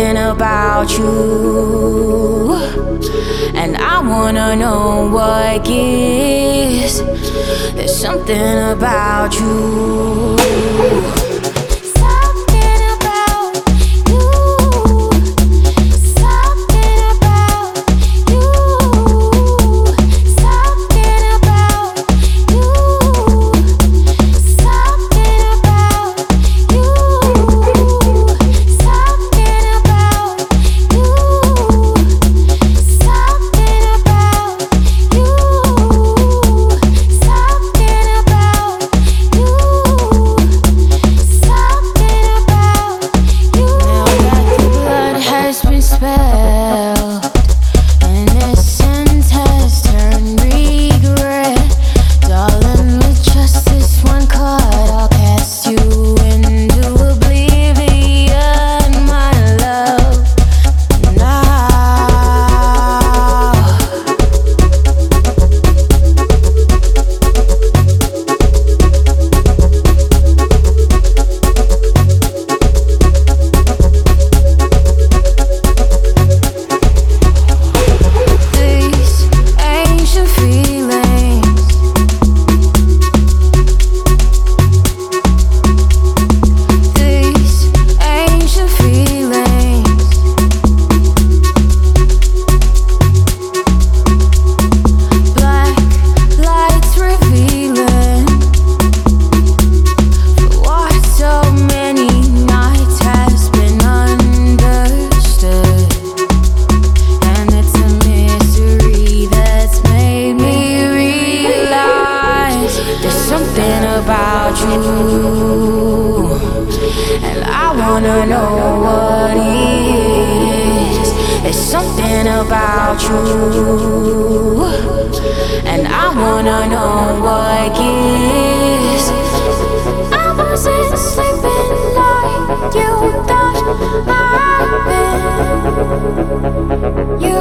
something about you, and I wanna know what gives. There's something about you. something about you, and I wanna know what it is. I wasn't sleeping like you thought I've been. You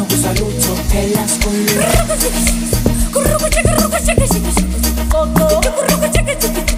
buongiorno, un saluto e la scuola. Curruco, checa, curruco, checa, checa, checa, checa, checa, checa, checa, checa, checa,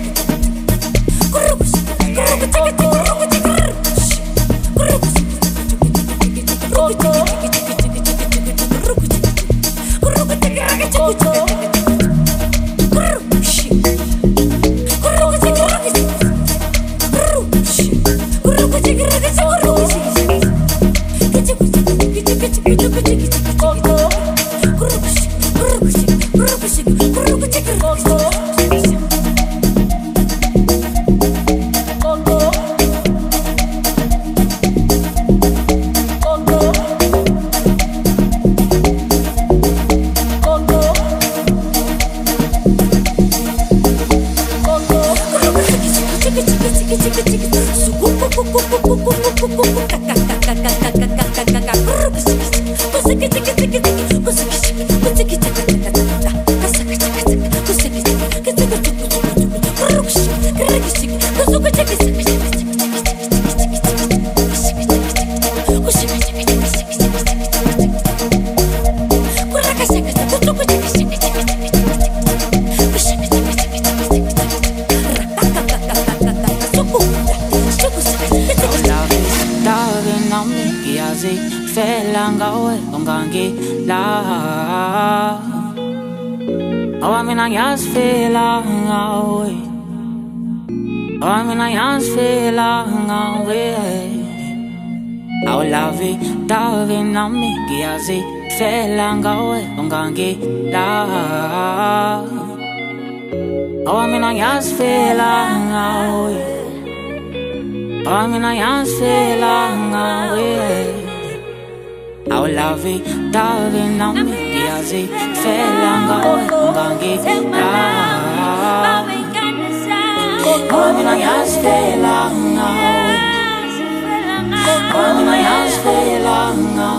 kazi felanga ngangilanga Mamina yas felanga Mamina yas felanga Mamina yas eh. felanga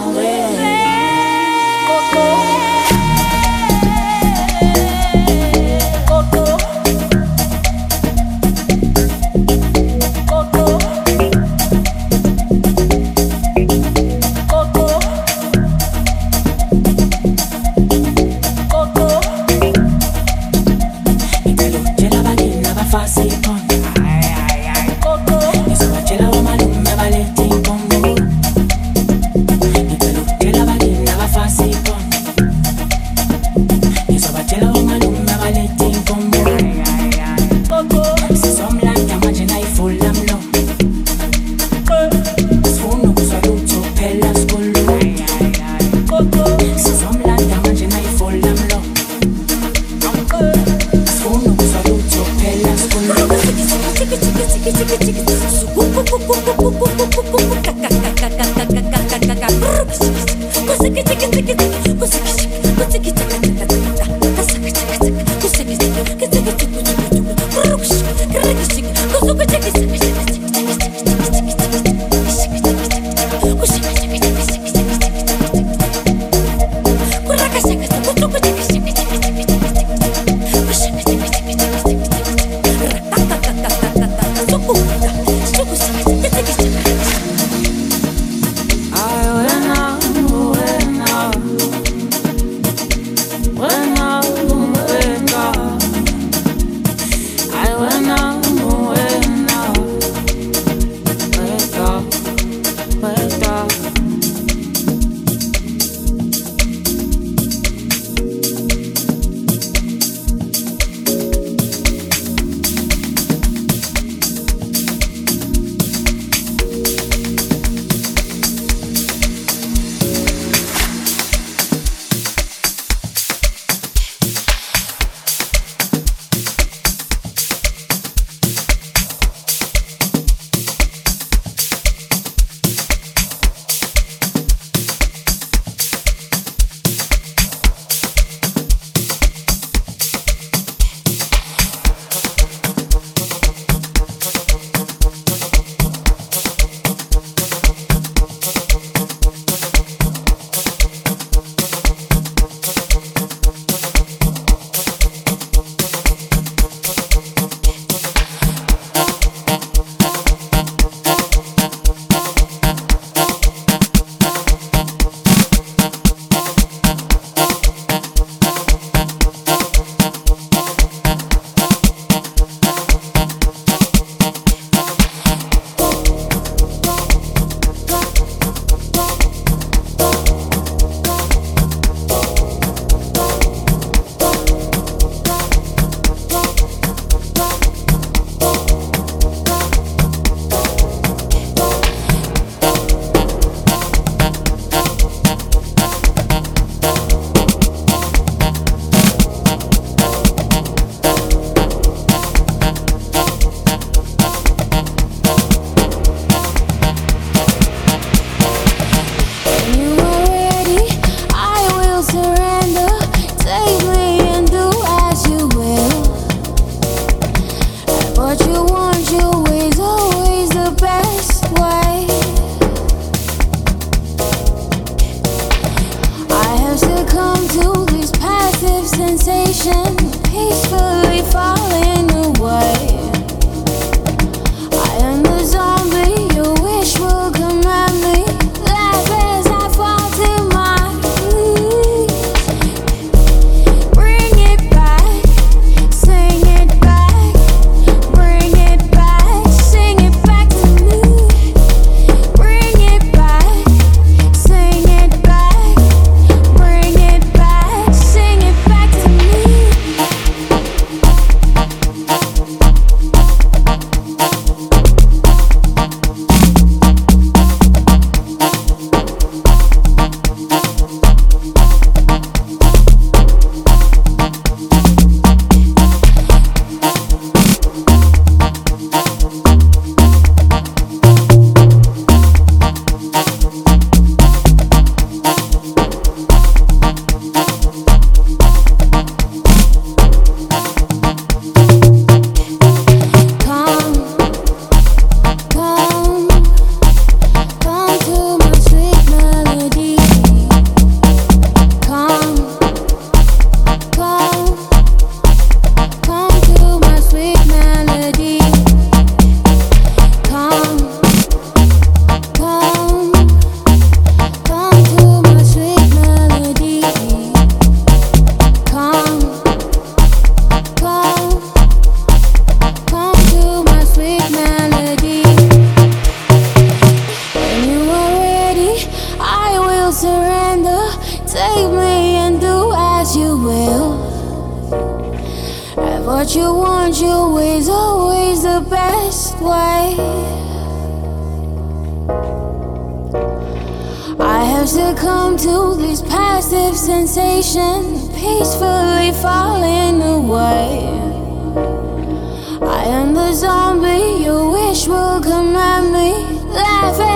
zombie you wish will come at me. Laughing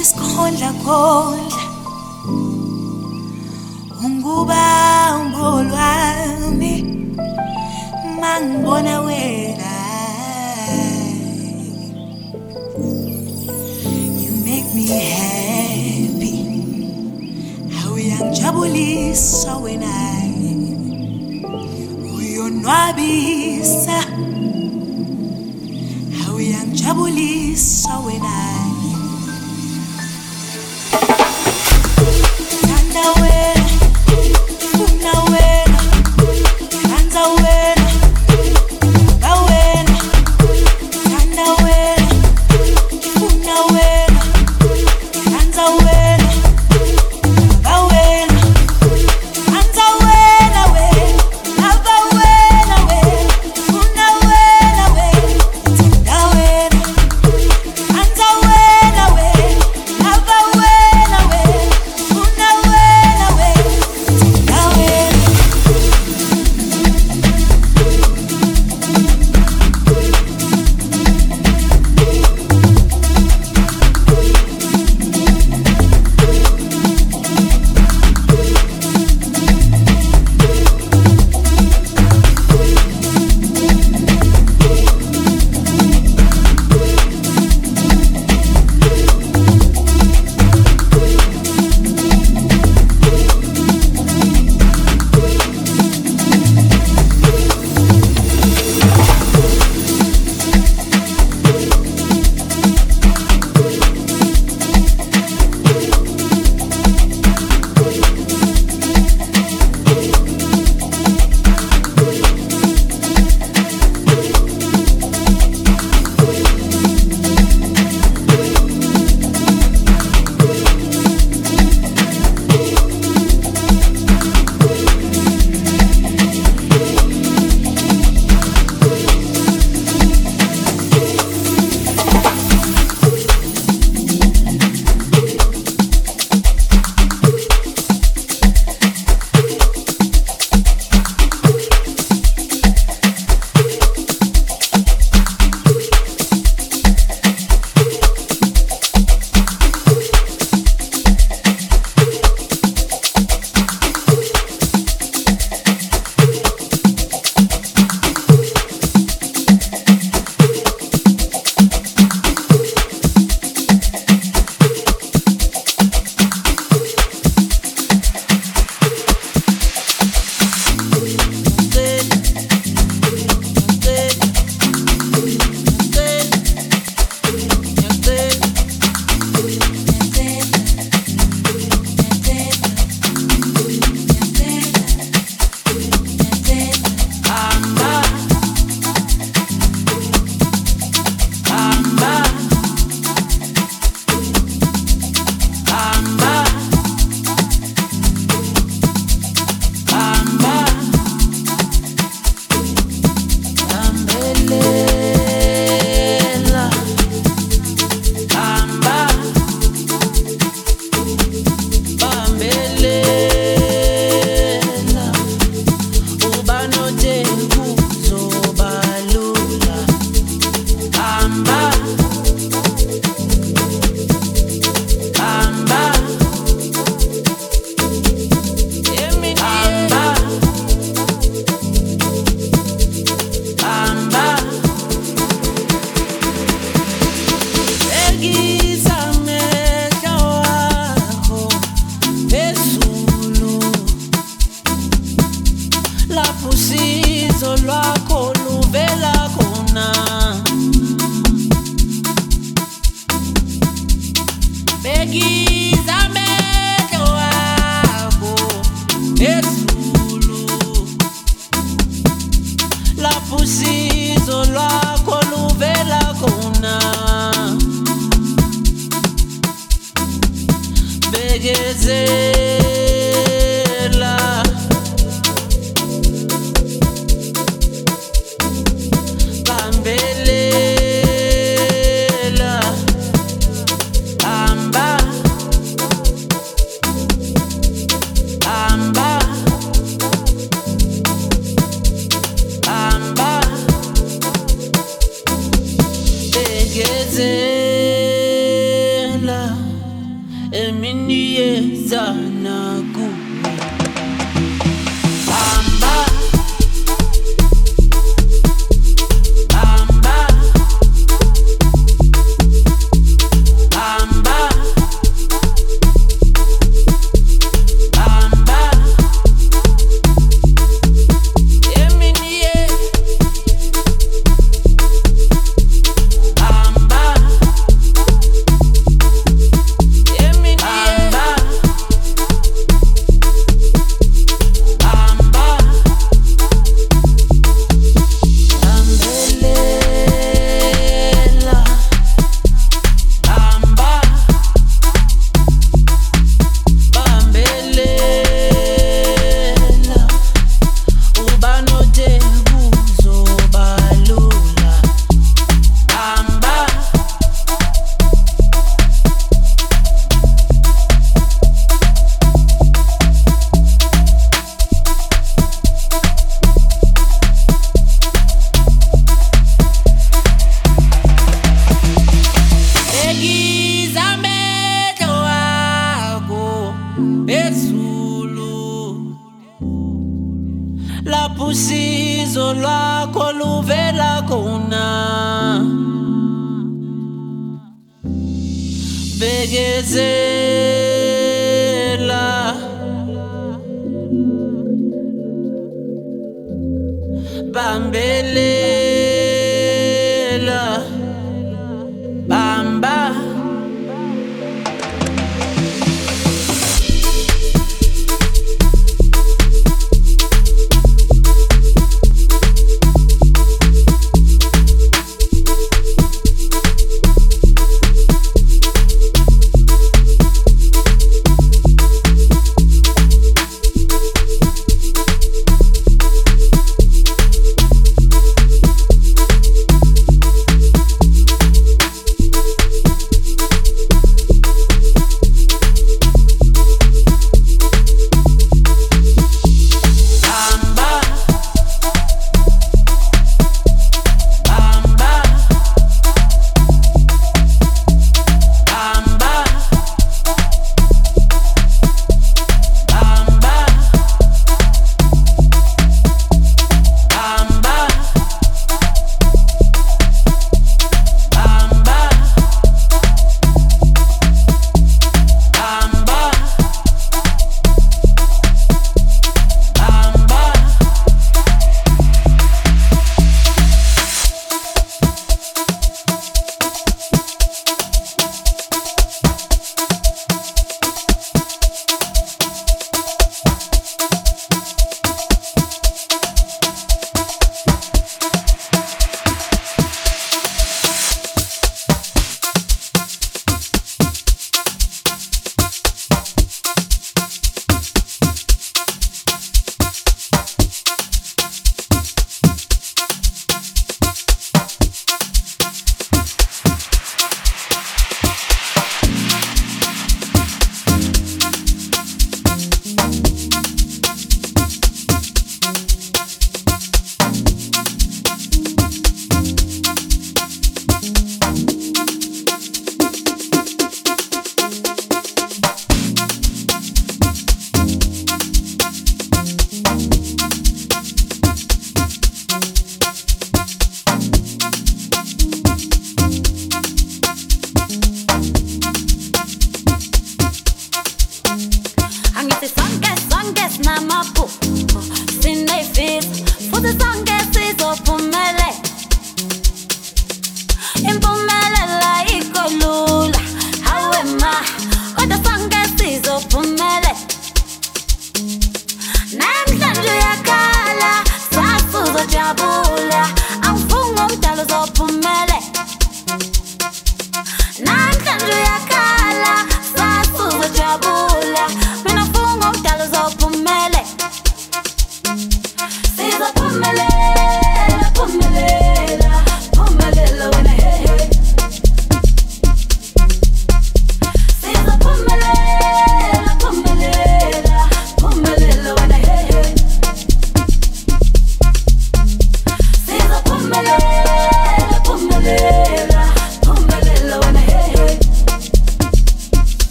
ngisikhondlakhondla unguba ngolwami mangibona wena you make me happy. How uyangijabulisa wena uyonwabisa how uyangijabulisa wena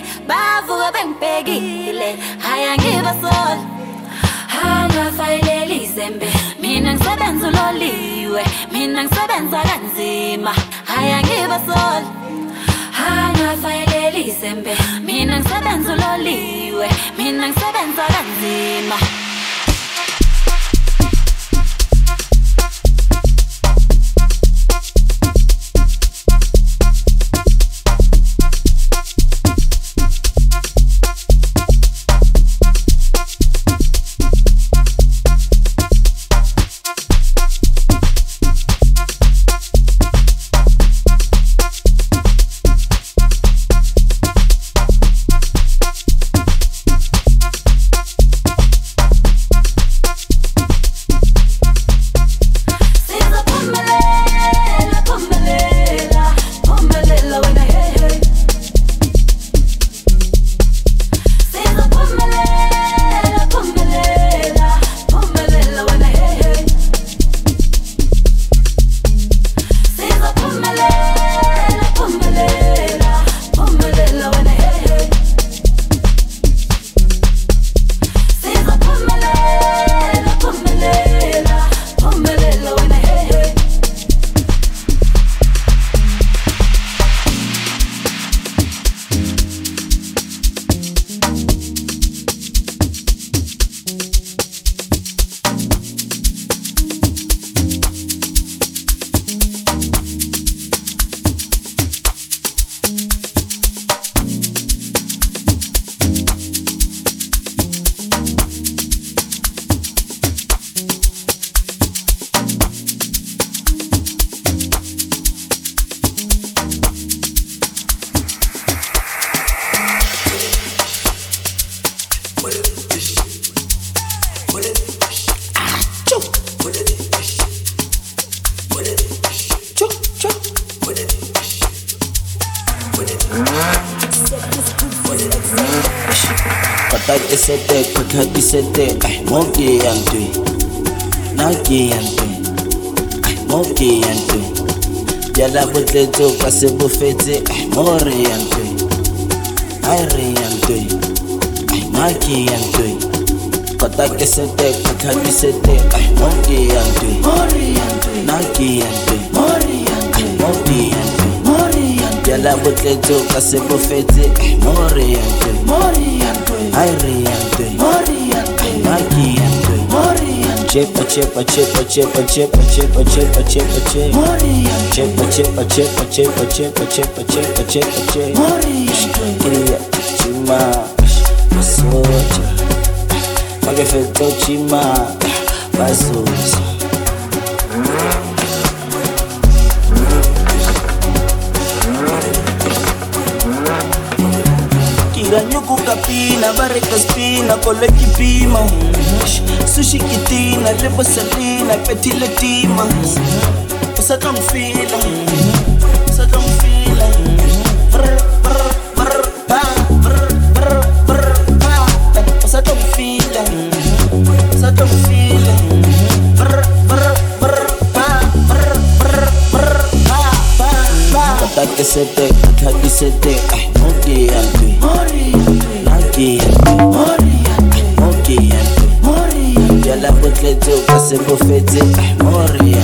bengibhekile bavuka bengibhekile haya ngibasola angafayileli izembe mina ngisebenza uloliwe. Mina ngisebenza kanzima. Haya ngibasola angafayileli izembe mina ngisebenza uloliwe. Mina ngisebenza kanzima sete kakati sete ay moki yantu naki yantu ay moki kisete kweka kisete moke yantwe nake yantwe moke yantwe bjala botletso yantu se bofetse more yantwe aere yantwe nake yantwe kota kisete kweka kisete moke yantu mori yantu moki yantu na ke yan tu ay mo ke yan tu yala botletso ka se bofetse ay mo re yan tu Ay riante Maki ante Chepa chepa chepa chepa chepa chepa chepa chepa chepa Chepa chepa chepa chepa chepa chepa chepa chepa chepa Queria chima Masoja Magefeto chima Basoja ngiranye ku gapina bareka spina kola gipima sushi kitina lebo salina petile tima usaka ngifila usaka ngifila usaka ngifila usaka ngifila Ataque se confetti,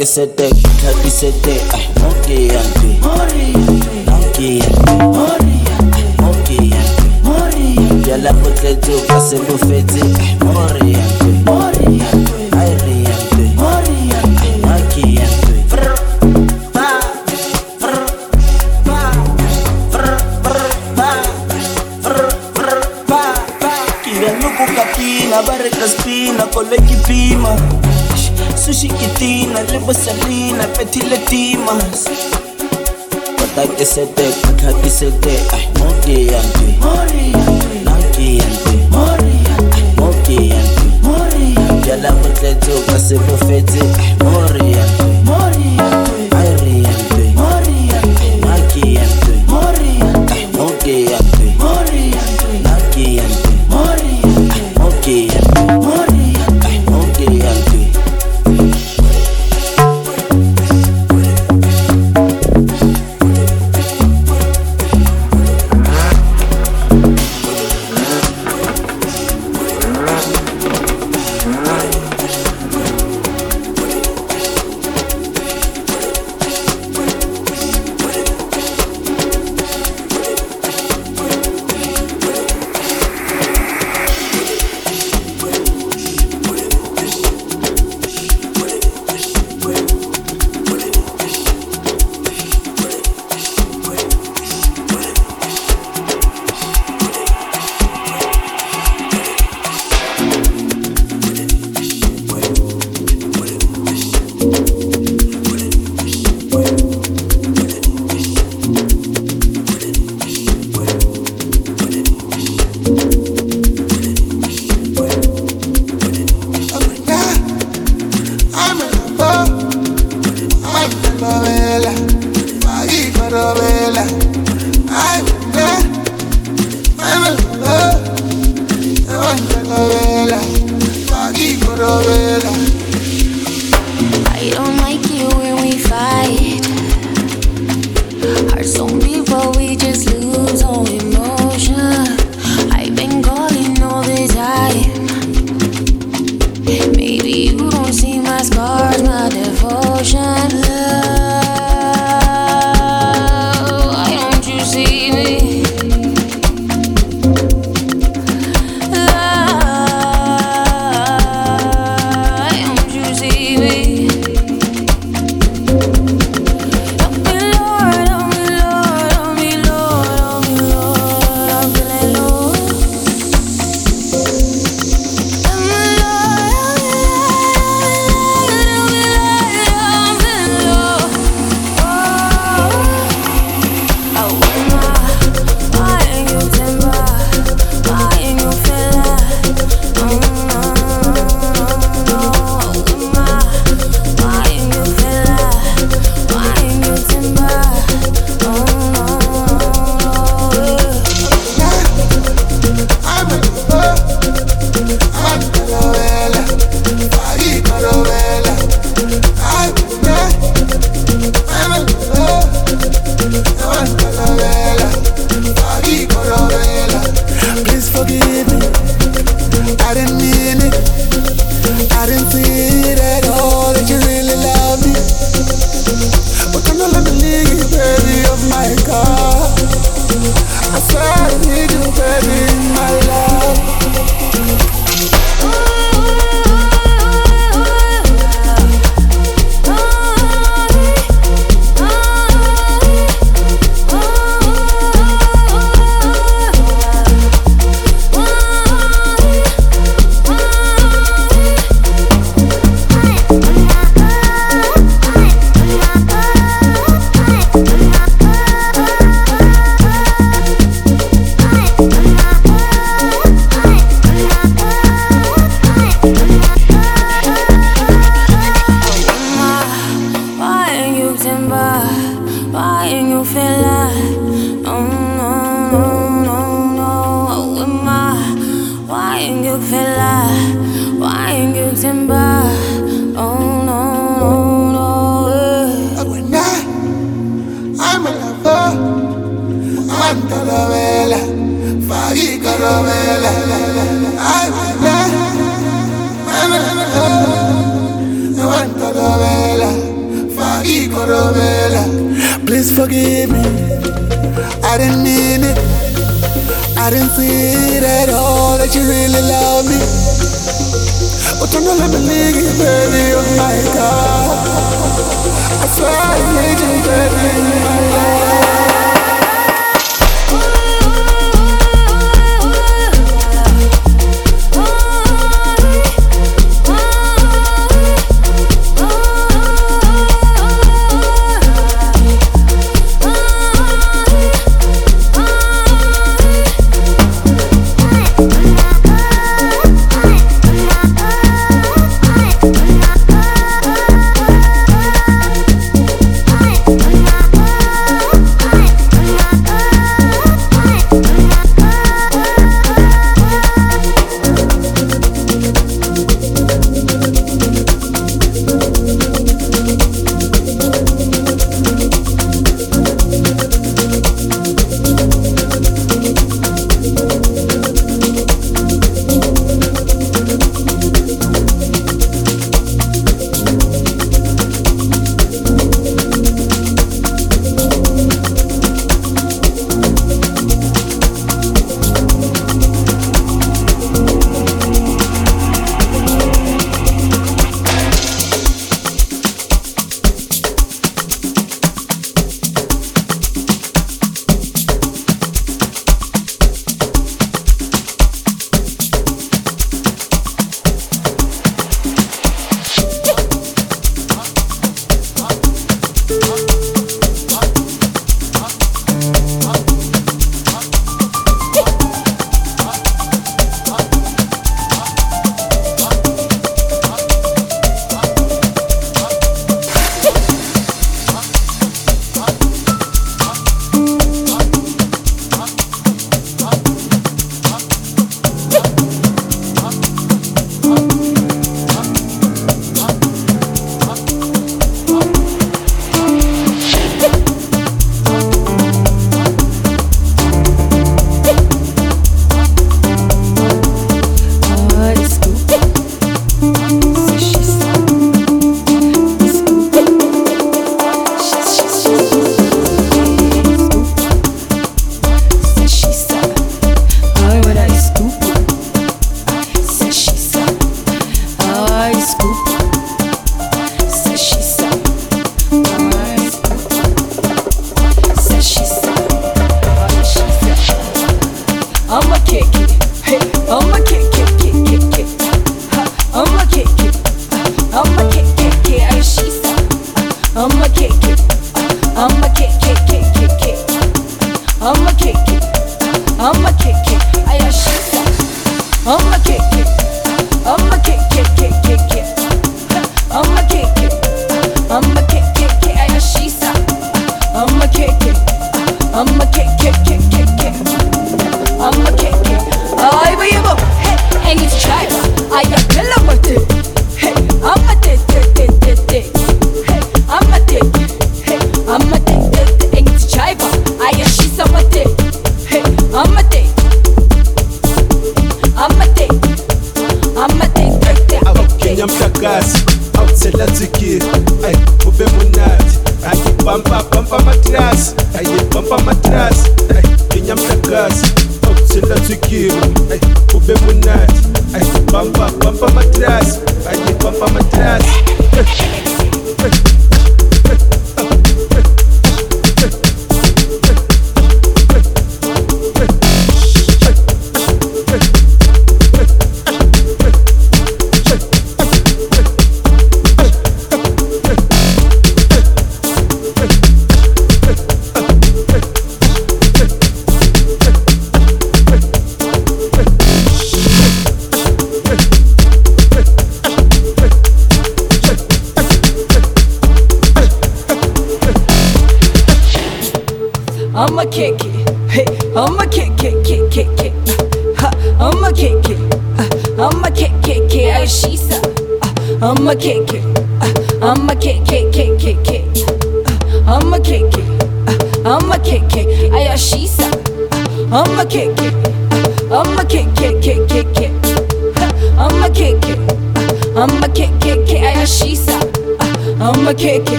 que se te quita y se te moqueante. Moqueante. Moqueante. Moqueante. Ya la boca yo pase bufete. Moqueante. Moqueante. Ay, riante. Moqueante. Moqueante. Barre la espina, con la equipima. Sushi Kitina, Lebo Sabrina, Petit Latimas. But Kata guess it dead, but I guess it dead. I won't be angry. Naki angry. Moki angry. Yala mutleto, kasi profeti. Mori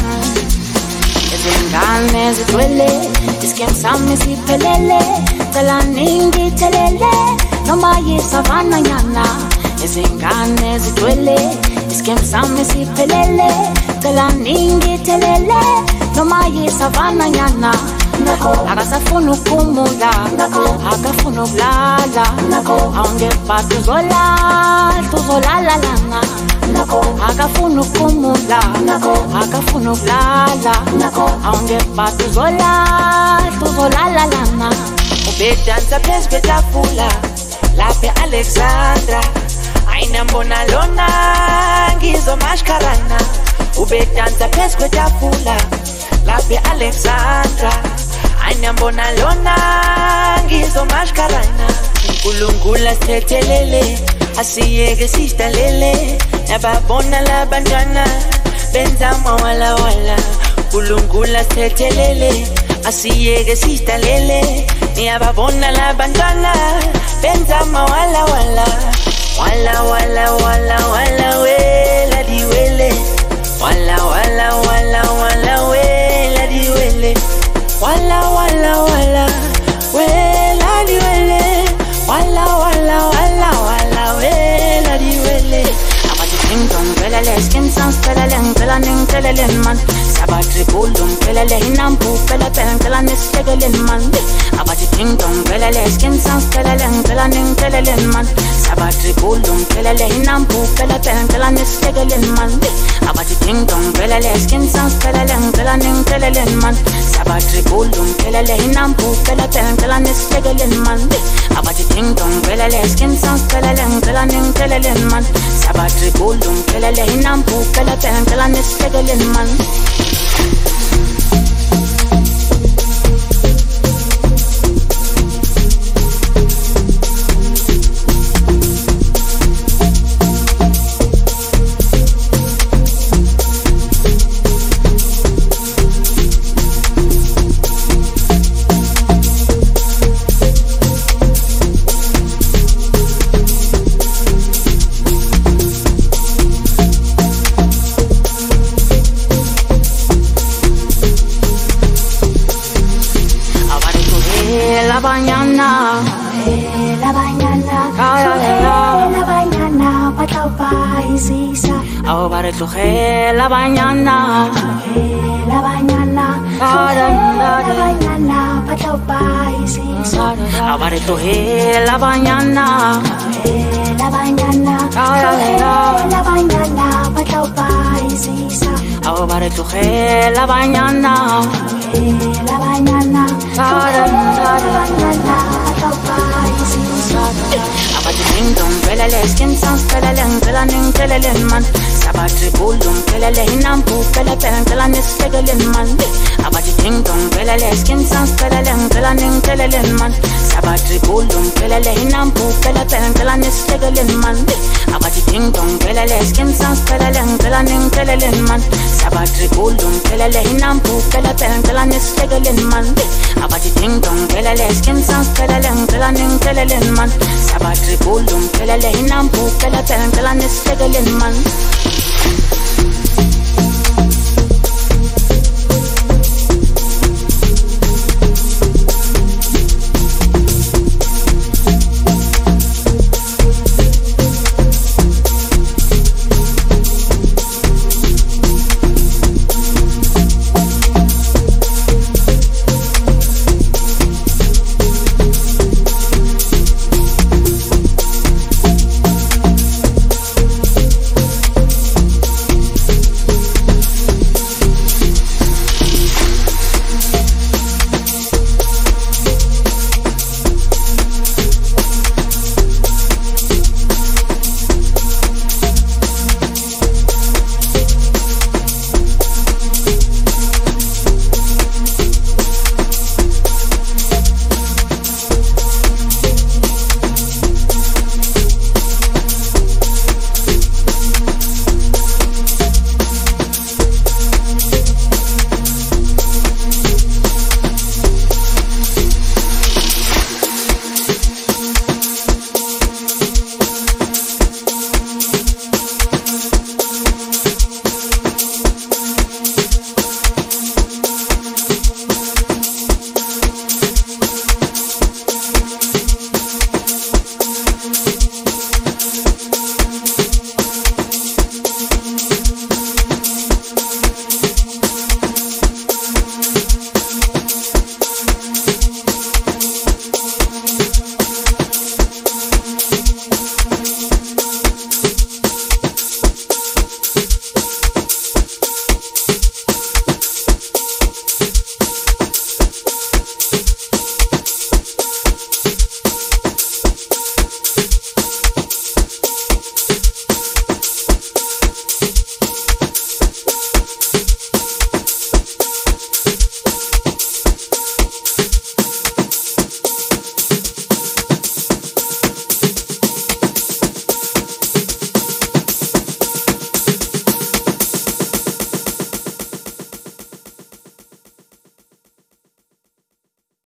Tadam, izingane zigcwele isikhem sami siphelele cela ningithelele noma yisavana nyana izingane zigcwele isikhem sami siphelele cela ningithelele noma yisavana nyana akasafuna ukumula akafuna ukulala awungeba tuzolala tuzolalalanga. Akafuna ukumula akafuna ukulala awungeba tuzolala tuzolalalanga. Ubedansa phezu kwetafula laphe alexandra. Ayinambona lona ngizomashkalana ubedansa phezu kwetafula laphe alexandra. Ayinambona lona ngizomashkarana unkulunkulu asithethelele asiyeke sidalele nababona labantwana benza mawalawala unkulunkulu asithethelele asiyeke sidalele niyababona labantwana benza mawalawala wala wala wala wala wela diwele. Wala wala wala sensansperelen skin sounds pelele, ngicela ningitshelele man. Sabathi bulu ngiphelele inambu phela phela ngicela nisihlekele man. Abathi ding dong pelele skin sounds pelele ngicela ningitshelele man. Sabathi bulu ngiphelele inambu phela phela ngicela nisihlekele man. Abathi ding dong pelele skin sounds pelele ngicela ningitshelele man. Sabathi bulu ngiphelele inambu phela phela ngicela nisihlekele man. Abathi ding dong pelele skin sounds pelele ngicela ningitshelele man. Sabathi bulu ngiphelele inambu phela phela ngicela nisihlekele man kalanin stegalin man. Abati ting dong kelele skin sans kelelen kalanin kelelen man. Sabatri bulum kelele inampu keleten kalanin stegalin man.